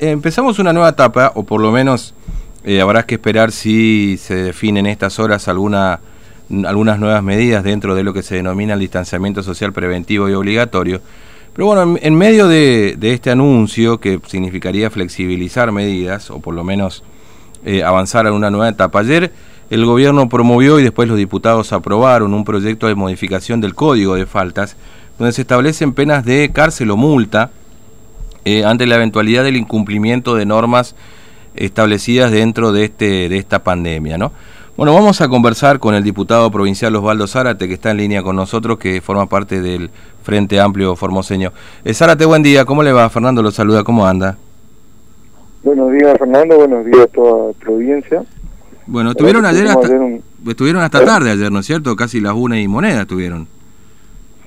Empezamos una nueva etapa, o por lo menos eh, habrá que esperar si se definen en estas horas alguna, algunas nuevas medidas dentro de lo que se denomina el distanciamiento social preventivo y obligatorio. Pero bueno, en, medio de, este anuncio, que significaría flexibilizar medidas, o por lo menos eh, avanzar a una nueva etapa, ayer el gobierno promovió y después los diputados aprobaron un proyecto de modificación del Código de Faltas, donde se establecen penas de cárcel o multa eh, ante la eventualidad del incumplimiento de normas establecidas dentro de, este, de esta pandemia. ¿no? Bueno, vamos a conversar con el diputado provincial Osvaldo Zárate, que está en línea con nosotros, que forma parte del Frente Amplio Formoseño. Eh, Zárate, buen día, ¿cómo le va? Fernando lo saluda, ¿cómo anda? Buenos días, Fernando, buenos días a toda la audiencia. Bueno, estuvieron ayer hasta, estuvieron hasta ¿Eh? tarde ayer, ¿no es cierto? Casi las una y moneda estuvieron.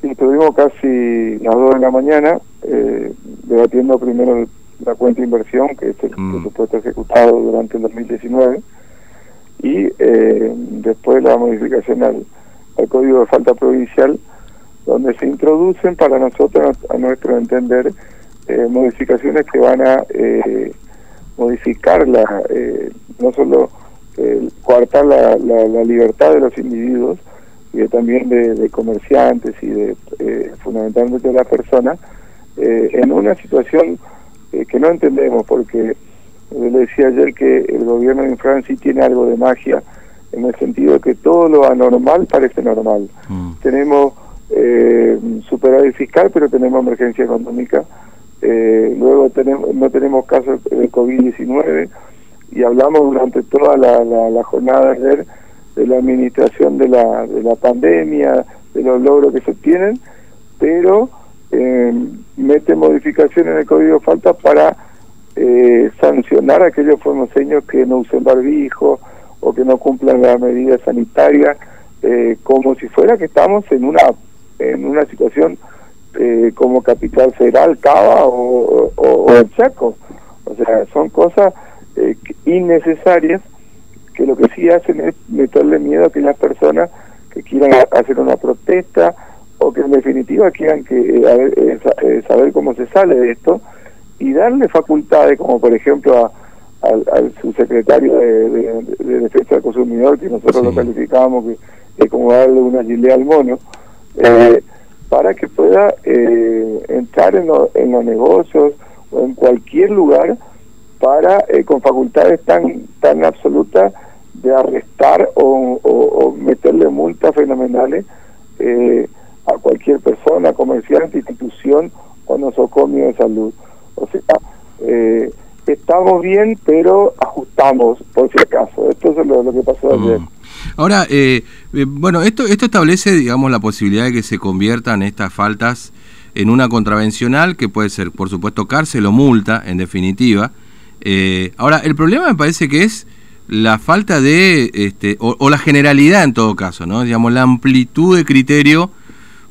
Sí, estuvimos casi las dos de la mañana eh, debatiendo primero la cuenta de inversión, que es el mm. presupuesto ejecutado durante el 2019, y eh, después la modificación al, Código de Falta Provincial, donde se introducen para nosotros, a nuestro entender, eh, modificaciones que van a modificar la, no solo coartar la, la, libertad de los individuos, y también de, de, comerciantes y de fundamentalmente de las personas, eh, en una situación eh, que no entendemos, porque le decía ayer que el gobierno de Francia tiene algo de magia, en el sentido de que todo lo anormal parece normal. Mm. Tenemos eh, superávit fiscal, pero tenemos emergencia económica. Eh, luego tenemos, no tenemos casos de COVID-19 y hablamos durante toda la, la, jornada de ayer de la administración de la, de la pandemia, de los logros que se obtienen, pero eh, mete modificaciones en el código de falta para eh, sancionar a aquellos formoseños que no usen barbijo o que no cumplan las medidas sanitarias, eh, como si fuera que estamos en una en una situación eh, como Capital Federal, Cava o, o, el Chaco. O sea, son cosas eh, innecesarias que lo que sí hacen es meterle miedo a aquellas personas que quieran hacer una protesta o que en definitiva quieran que eh, eh, eh, saber cómo se sale de esto y darle facultades como por ejemplo al, subsecretario de, defensa del consumidor que nosotros lo calificamos que es como darle una gilea al mono para que pueda entrar en, en, los negocios o en cualquier lugar para con facultades tan tan absolutas de arrestar o, o meterle multas fenomenales eh, a cualquier persona, comerciante, institución o nosocomio de salud. O sea, eh, estamos bien, pero ajustamos por si acaso. Esto es lo, que pasó mm. ayer. Ahora, eh, eh, bueno, esto, esto establece, digamos, la posibilidad de que se conviertan estas faltas en una contravencional, que puede ser, por supuesto, cárcel o multa, en definitiva. ahora, el problema me parece que es la falta de, este, o, la generalidad en todo caso, ¿no? Digamos, la amplitud de criterio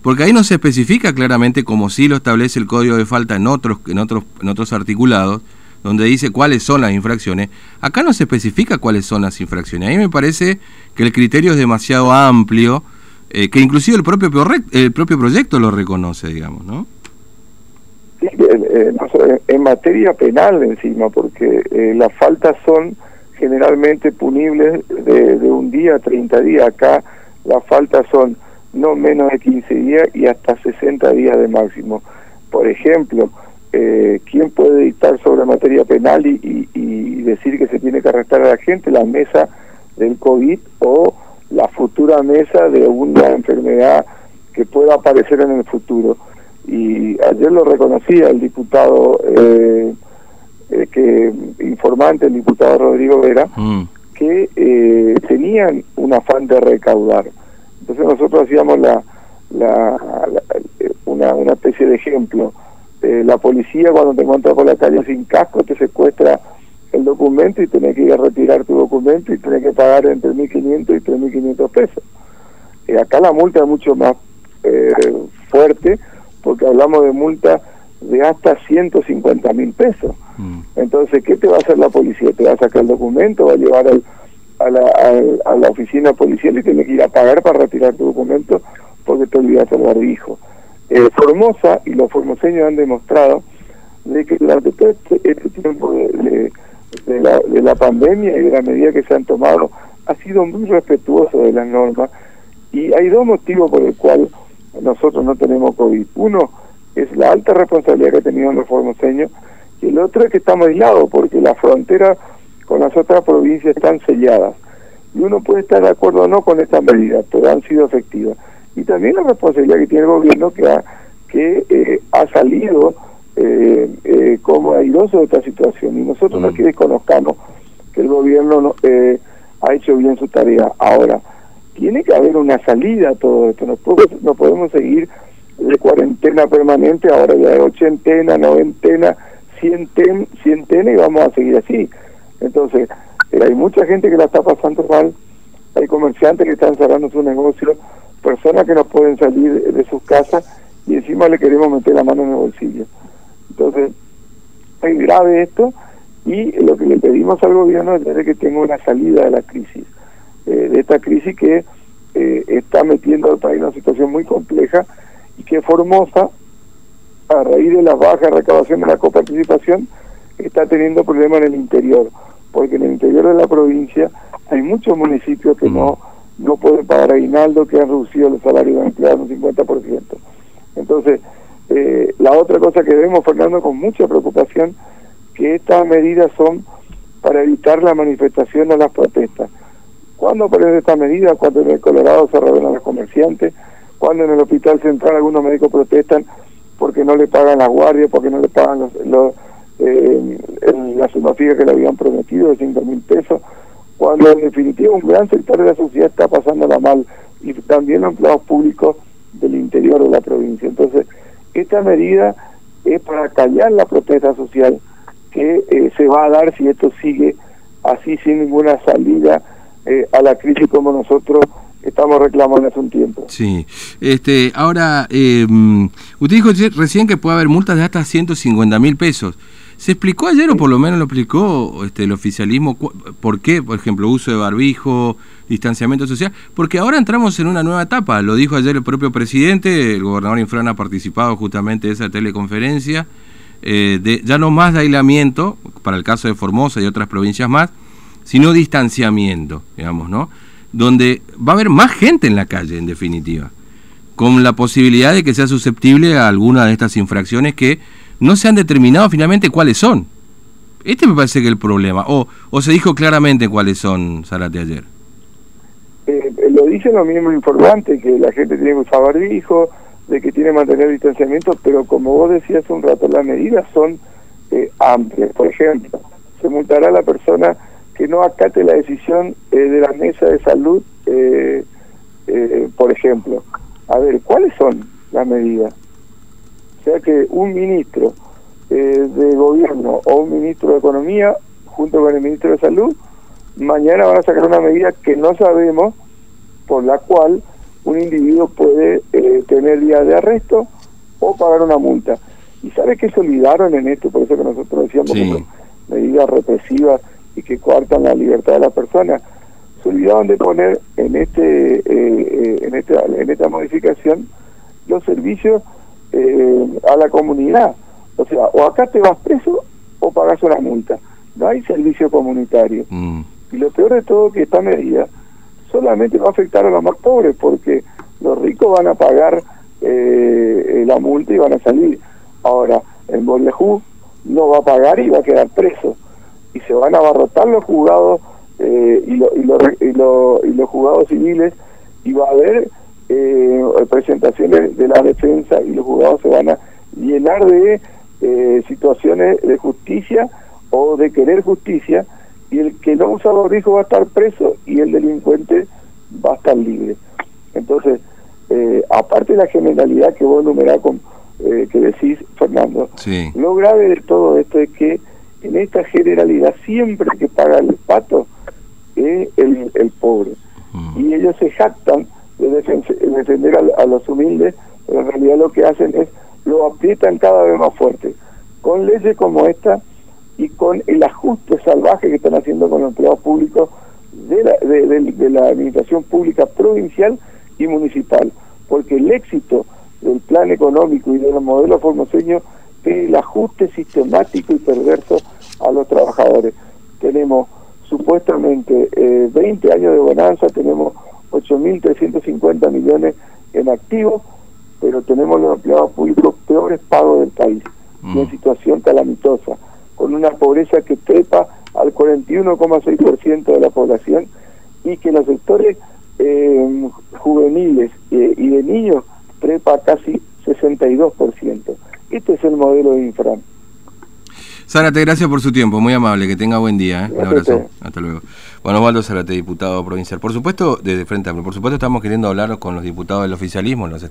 porque ahí no se especifica claramente como sí lo establece el código de falta en otros en otros en otros articulados donde dice cuáles son las infracciones. Acá no se especifica cuáles son las infracciones. Ahí me parece que el criterio es demasiado amplio eh, que inclusive el propio el propio proyecto lo reconoce digamos no sí, eh, en materia penal encima porque eh, las faltas son generalmente punibles de, un día a 30 días acá las faltas son no menos de 15 días y hasta 60 días de máximo. Por ejemplo, eh, ¿quién puede dictar sobre materia penal y, y, decir que se tiene que arrestar a la gente? La mesa del COVID o la futura mesa de una enfermedad que pueda aparecer en el futuro. Y ayer lo reconocía el diputado eh, eh, que informante, el diputado Rodrigo Vera, mm. que eh, tenían un afán de recaudar entonces nosotros hacíamos la, la, una, una especie de ejemplo. Eh, la policía cuando te encuentra por la calle sin casco te secuestra el documento y tenés que ir a retirar tu documento y tenés que pagar entre 1.500 y 3.500 pesos. eh, acá la multa es mucho más eh, fuerte porque hablamos de multa de hasta 150 mil pesos. Mm. Entonces, ¿qué te va a hacer la policía? ¿Te va a sacar el documento? ¿Va a llevar al a la, a, la oficina policial y tiene que ir a pagar para retirar tu documento porque te olvidaste el barbijo. Eh, Formosa y los formoseños han demostrado de que durante todo este, este tiempo de, la, de la pandemia y de la medida que se han tomado, ha sido muy respetuoso de las normas y hay dos motivos por el cual nosotros no tenemos COVID. Uno es la alta responsabilidad que ha tenido los formoseños y el otro es que estamos aislados porque las fronteras con las otras provincias están selladas. Y uno puede estar de acuerdo o no con estas medidas, pero han sido efectivas. Y también la responsabilidad que tiene el gobierno que ha, que, eh, ha salido eh, eh, como airoso de esta situación. Y nosotros que desconozcamos que el gobierno no, eh, ha hecho bien su tarea. Ahora, tiene que haber una salida a todo esto. No, no podemos seguir de cuarentena permanente, ahora ya de ochentena, noventena, cienten, cientena y vamos a seguir así. Entonces, eh, hay mucha gente que la está pasando mal, hay comerciantes que están cerrando su negocio, personas que no pueden salir de, sus casas y encima le queremos meter la mano en el bolsillo. Entonces, es grave esto y lo que le pedimos al gobierno es que tenga una salida de la crisis, eh, de esta crisis que eh, está metiendo al país en una situación muy compleja y que Formosa, a raíz de la baja recabación de la coparticipación, está teniendo problemas en el interior, porque en el interior de la provincia hay muchos municipios que no no pueden pagar aguinaldo, que han reducido los salarios de empleados un 50%. Entonces, eh, la otra cosa que vemos, Fernando, con mucha preocupación, que estas medidas son para evitar la manifestación o las protestas. ¿Cuándo aparece esta medida? Cuando en el Colorado se revelan los comerciantes, cuando en el Hospital Central algunos médicos protestan porque no le pagan las guardias, porque no le pagan eh, la suma fija que le habían prometido de 5 mil pesos, cuando en definitiva un gran sector de la sociedad está pasándola mal y también los empleados públicos del interior de la provincia. Entonces, esta medida es para callar la protesta social que eh, se va a dar si esto sigue así sin ninguna salida eh, a la crisis como nosotros estamos reclamando hace un tiempo. Sí, este, ahora, eh, usted dijo recién que puede haber multas de hasta 150 mil pesos. ¿Se explicó ayer, o por lo menos lo explicó este, el oficialismo, por qué, por ejemplo, uso de barbijo, distanciamiento social? Porque ahora entramos en una nueva etapa, lo dijo ayer el propio presidente, el gobernador Infran ha participado justamente de esa teleconferencia, eh, de, ya no más de aislamiento, para el caso de Formosa y otras provincias más, sino distanciamiento, digamos, ¿no? Donde va a haber más gente en la calle, en definitiva, con la posibilidad de que sea susceptible a alguna de estas infracciones que no se han determinado finalmente cuáles son. Este me parece que es el problema. O, o se dijo claramente cuáles son, Zarate, ayer. Eh, lo dicen los mismos informantes, que la gente tiene que usar barbijo, de que tiene que mantener distanciamiento, pero como vos decías un rato, las medidas son eh, amplias. Por ejemplo, se multará a la persona que no acate la decisión eh, de la mesa de salud, eh, eh, por ejemplo. A ver, ¿cuáles son las medidas? O sea que un ministro de gobierno o un ministro de economía, junto con el ministro de salud, mañana van a sacar una medida que no sabemos, por la cual un individuo puede tener día de arresto o pagar una multa. ¿Y sabe qué se olvidaron en esto? Por eso que nosotros decíamos medidas represivas y que coartan la libertad de la persona. Se olvidaron de poner en este, eh, eh, en esta en esta modificación los servicios eh, a la comunidad. O sea, o acá te vas preso o pagas una multa. No hay servicio comunitario. Mm. Y lo peor de todo que esta medida solamente va a afectar a los más pobres porque los ricos van a pagar la multa y van a salir. Ahora, en Bolejú no va a pagar y va a quedar preso y se van a abarrotar los juzgados eh, y, y, y, los juzgados civiles y va a haber eh, presentaciones de la defensa y los juzgados se van a llenar de eh, situaciones de justicia o de querer justicia y el que no usa barbijo va a estar preso y el delincuente va a estar libre. Entonces, aparte de la generalidad que vos enumerás con, que decís, Fernando, lo grave de todo esto es que en esta generalidad siempre que paga el pato es el, el pobre. Mm. Y ellos se jactan de defender a, los humildes, pero en realidad lo que hacen es lo aprietan cada vez más fuerte. Con leyes como esta y con el ajuste salvaje que están haciendo con los empleados públicos de la, de, la administración pública provincial y municipal. Porque el éxito del plan económico y de los modelos formoseños el ajuste sistemático y perverso a los trabajadores. Tenemos supuestamente 20 eh, años de bonanza, tenemos 8.350 millones en activos, pero tenemos los empleados públicos peores pagos del país, mm. en situación calamitosa, con una pobreza que trepa al 41,6% de la población y que los sectores eh, juveniles eh, y de niños trepa casi 62%. Este es el modelo de Infran. Zárate, gracias por su tiempo, muy amable, que tenga buen día. ¿eh? Un abrazo, hasta luego. Bueno, Osvaldo Zárate, diputado provincial. Por supuesto, desde Frente Amplio, por supuesto estamos queriendo hablar con los diputados del oficialismo, los